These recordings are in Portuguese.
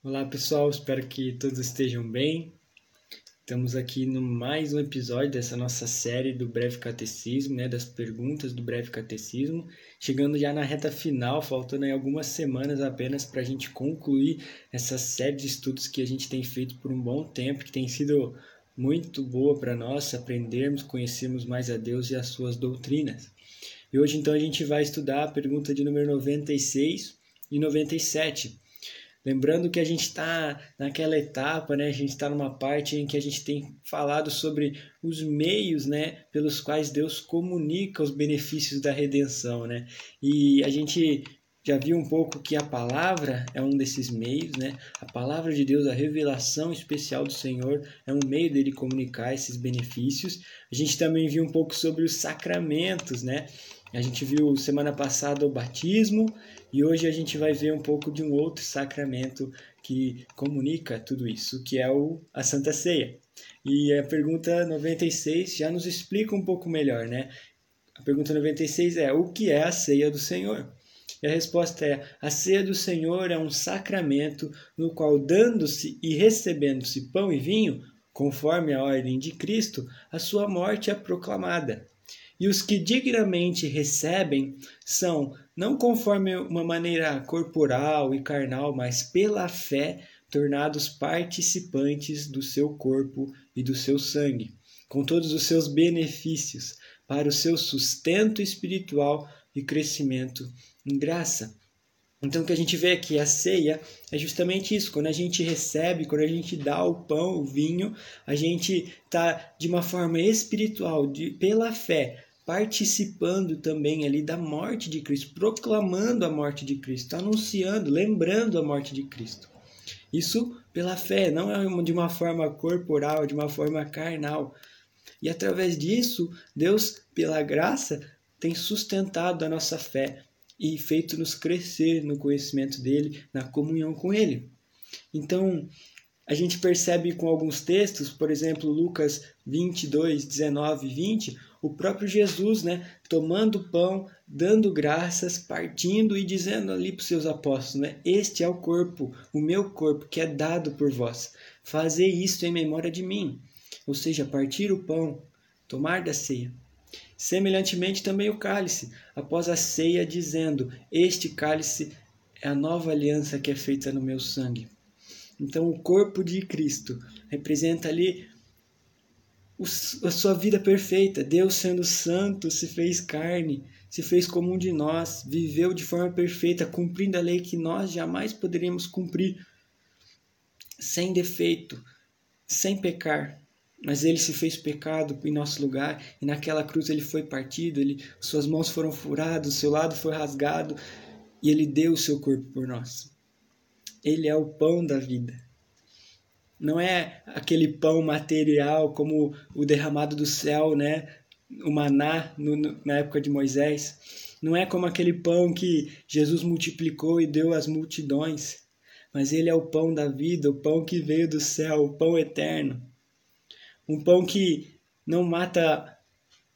Olá pessoal, espero que todos estejam bem. Estamos aqui no mais um episódio dessa nossa série do Breve Catecismo, né, das perguntas do Breve Catecismo, chegando já na reta final, faltando aí algumas semanas apenas para a gente concluir essa série de estudos que a gente tem feito por um bom tempo, que tem sido muito boa para nós aprendermos, conhecermos mais a Deus e as suas doutrinas. E hoje então a gente vai estudar a pergunta de número 96 e 97 Lembrando que a gente está naquela etapa, né? A gente está numa parte em que a gente tem falado sobre os meios, né? Pelos quais Deus comunica os benefícios da redenção, né? E a gente já viu um pouco que a palavra é um desses meios, né? A palavra de Deus, a revelação especial do Senhor é um meio dele comunicar esses benefícios. A gente também viu um pouco sobre os sacramentos, né? A gente viu semana passada o batismo e hoje a gente vai ver um pouco de um outro sacramento que comunica tudo isso, que é o, a Santa Ceia. E a pergunta 96 já nos explica um pouco melhor, né? A pergunta 96 é: o que é a ceia do Senhor? E a resposta é: a ceia do Senhor é um sacramento no qual, dando-se e recebendo-se pão e vinho, conforme a ordem de Cristo, a sua morte é proclamada. E os que dignamente recebem são, não conforme uma maneira corporal e carnal, mas pela fé, tornados participantes do seu corpo e do seu sangue, com todos os seus benefícios, para o seu sustento espiritual e crescimento em graça. Então, o que a gente vê aqui, a ceia, é justamente isso. Quando a gente recebe, quando a gente dá o pão, o vinho, a gente está de uma forma espiritual, de, pela fé, participando também ali da morte de Cristo, proclamando a morte de Cristo, anunciando, lembrando a morte de Cristo. Isso pela fé, não é de uma forma corporal, de uma forma carnal. E através disso, Deus, pela graça, tem sustentado a nossa fé e feito-nos crescer no conhecimento dele, na comunhão com ele. Então, a gente percebe com alguns textos, por exemplo, Lucas 22, 19 e 20, o próprio Jesus, né, tomando o pão, dando graças, partindo e dizendo ali para os seus apóstolos, né, este é o corpo, o meu corpo, que é dado por vós. Fazei isto em memória de mim. Ou seja, partir o pão, tomar da ceia. Semelhantemente também o cálice, após a ceia, dizendo: Este cálice é a nova aliança que é feita no meu sangue. Então, o corpo de Cristo representa ali a sua vida perfeita. Deus, sendo santo, se fez carne, se fez como um de nós, viveu de forma perfeita, cumprindo a lei que nós jamais poderíamos cumprir, sem defeito, sem pecar. Mas ele se fez pecado em nosso lugar, e naquela cruz ele foi partido, ele, suas mãos foram furadas, seu lado foi rasgado, e ele deu o seu corpo por nós. Ele é o pão da vida. Não é aquele pão material como o derramado do céu, né? O maná no, no, na época de Moisés. Não é como aquele pão que Jesus multiplicou e deu às multidões. Mas ele é o pão da vida, o pão que veio do céu, o pão eterno. Um pão que não mata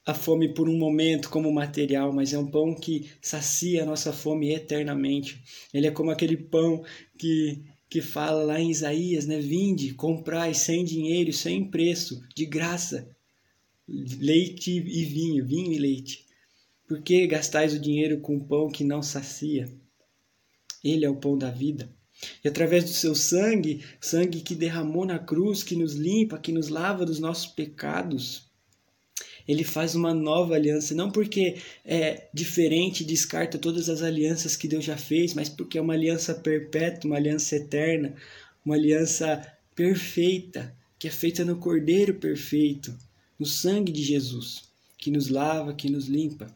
a fome por um momento como material, mas é um pão que sacia a nossa fome eternamente. Ele é como aquele pão que que fala lá em Isaías, né? Vinde, comprai sem dinheiro, sem preço, de graça, leite e vinho, vinho e leite. Por que gastais o dinheiro com pão que não sacia? Ele é o pão da vida. E através do seu sangue, sangue que derramou na cruz, que nos limpa, que nos lava dos nossos pecados, ele faz uma nova aliança, não porque é diferente, descarta todas as alianças que Deus já fez, mas porque é uma aliança perpétua, uma aliança eterna, uma aliança perfeita, que é feita no Cordeiro perfeito, no sangue de Jesus, que nos lava, que nos limpa.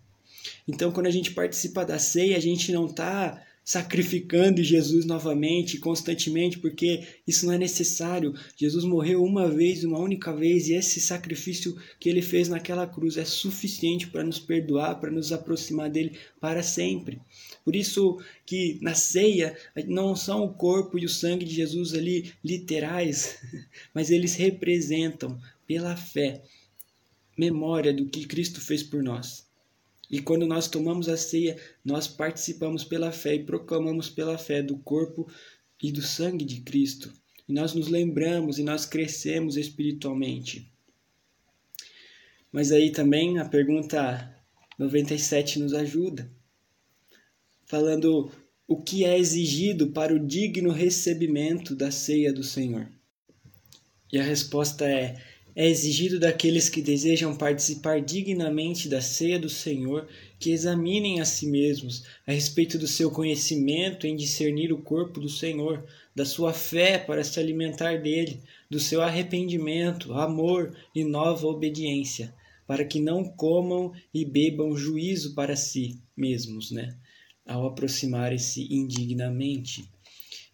Então, quando a gente participa da ceia, a gente não está sacrificando Jesus novamente, constantemente, porque isso não é necessário. Jesus morreu uma vez, uma única vez, e esse sacrifício que ele fez naquela cruz é suficiente para nos perdoar, para nos aproximar dele para sempre. Por isso que na ceia não são o corpo e o sangue de Jesus ali literais, mas eles representam pela fé memória do que Cristo fez por nós. E quando nós tomamos a ceia, nós participamos pela fé e proclamamos pela fé do corpo e do sangue de Cristo. E nós nos lembramos e nós crescemos espiritualmente. Mas aí também a pergunta 97 nos ajuda, falando o que é exigido para o digno recebimento da ceia do Senhor. E a resposta é: é exigido daqueles que desejam participar dignamente da ceia do Senhor que examinem a si mesmos a respeito do seu conhecimento em discernir o corpo do Senhor, da sua fé para se alimentar dele, do seu arrependimento, amor e nova obediência, para que não comam e bebam juízo para si mesmos, né? Ao aproximarem-se indignamente.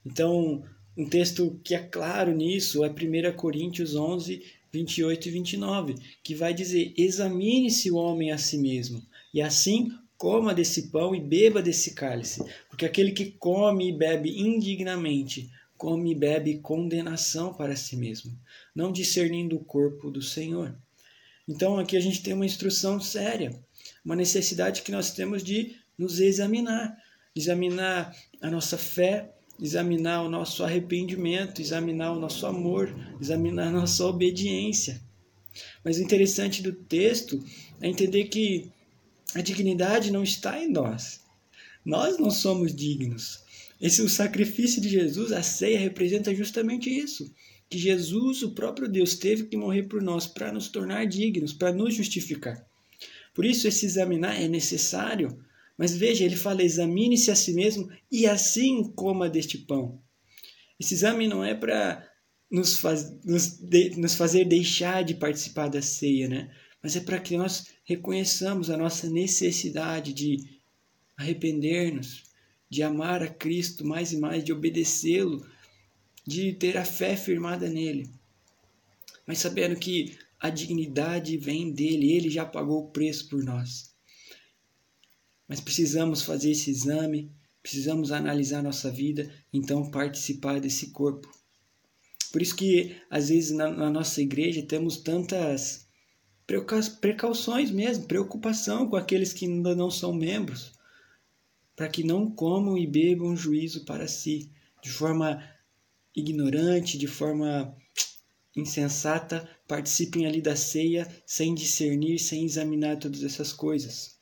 Então, um texto que é claro nisso é 1 Coríntios 11, 28 e 29, que vai dizer: Examine-se o homem a si mesmo, e assim coma desse pão e beba desse cálice, porque aquele que come e bebe indignamente, come e bebe condenação para si mesmo, não discernindo o corpo do Senhor. Então aqui a gente tem uma instrução séria, uma necessidade que nós temos de nos examinar, examinar a nossa fé, examinar o nosso arrependimento, examinar o nosso amor, examinar a nossa obediência. Mas o interessante do texto é entender que a dignidade não está em nós. Nós não somos dignos. Esse o sacrifício de Jesus, a ceia representa justamente isso, que Jesus, o próprio Deus, teve que morrer por nós para nos tornar dignos, para nos justificar. Por isso esse examinar é necessário, mas veja, ele fala: examine-se a si mesmo e assim coma deste pão. Esse exame não é para nos, faz, nos, de, nos fazer deixar de participar da ceia, né? mas é para que nós reconheçamos a nossa necessidade de arrepender-nos, de amar a Cristo mais e mais, de obedecê-lo, de ter a fé firmada nele. Mas sabendo que a dignidade vem dele, ele já pagou o preço por nós. Mas precisamos fazer esse exame, precisamos analisar nossa vida, então participar desse corpo. Por isso que às vezes na, na nossa igreja temos tantas precauções mesmo, preocupação com aqueles que ainda não são membros, para que não comam e bebam juízo para si, de forma ignorante, de forma insensata, participem ali da ceia sem discernir, sem examinar todas essas coisas.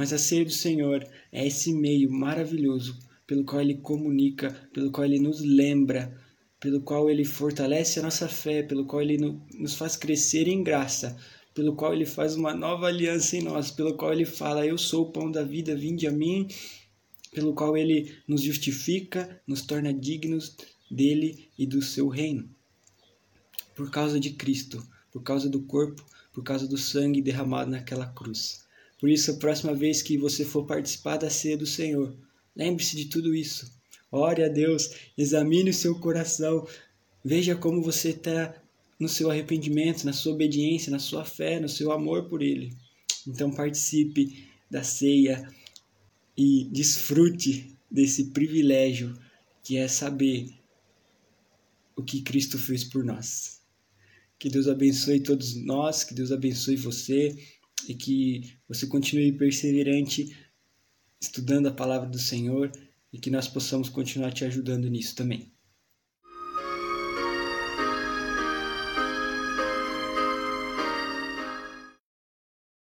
Mas a ceia do Senhor é esse meio maravilhoso pelo qual ele comunica, pelo qual ele nos lembra, pelo qual ele fortalece a nossa fé, pelo qual ele nos faz crescer em graça, pelo qual ele faz uma nova aliança em nós, pelo qual ele fala: Eu sou o pão da vida, vinde a mim, pelo qual ele nos justifica, nos torna dignos dele e do seu reino. Por causa de Cristo, por causa do corpo, por causa do sangue derramado naquela cruz. Por isso, a próxima vez que você for participar da ceia do Senhor, lembre-se de tudo isso. Ore a Deus, examine o seu coração, veja como você está no seu arrependimento, na sua obediência, na sua fé, no seu amor por Ele. Então participe da ceia e desfrute desse privilégio que é saber o que Cristo fez por nós. Que Deus abençoe todos nós, que Deus abençoe você e que você continue perseverante estudando a palavra do Senhor e que nós possamos continuar te ajudando nisso também.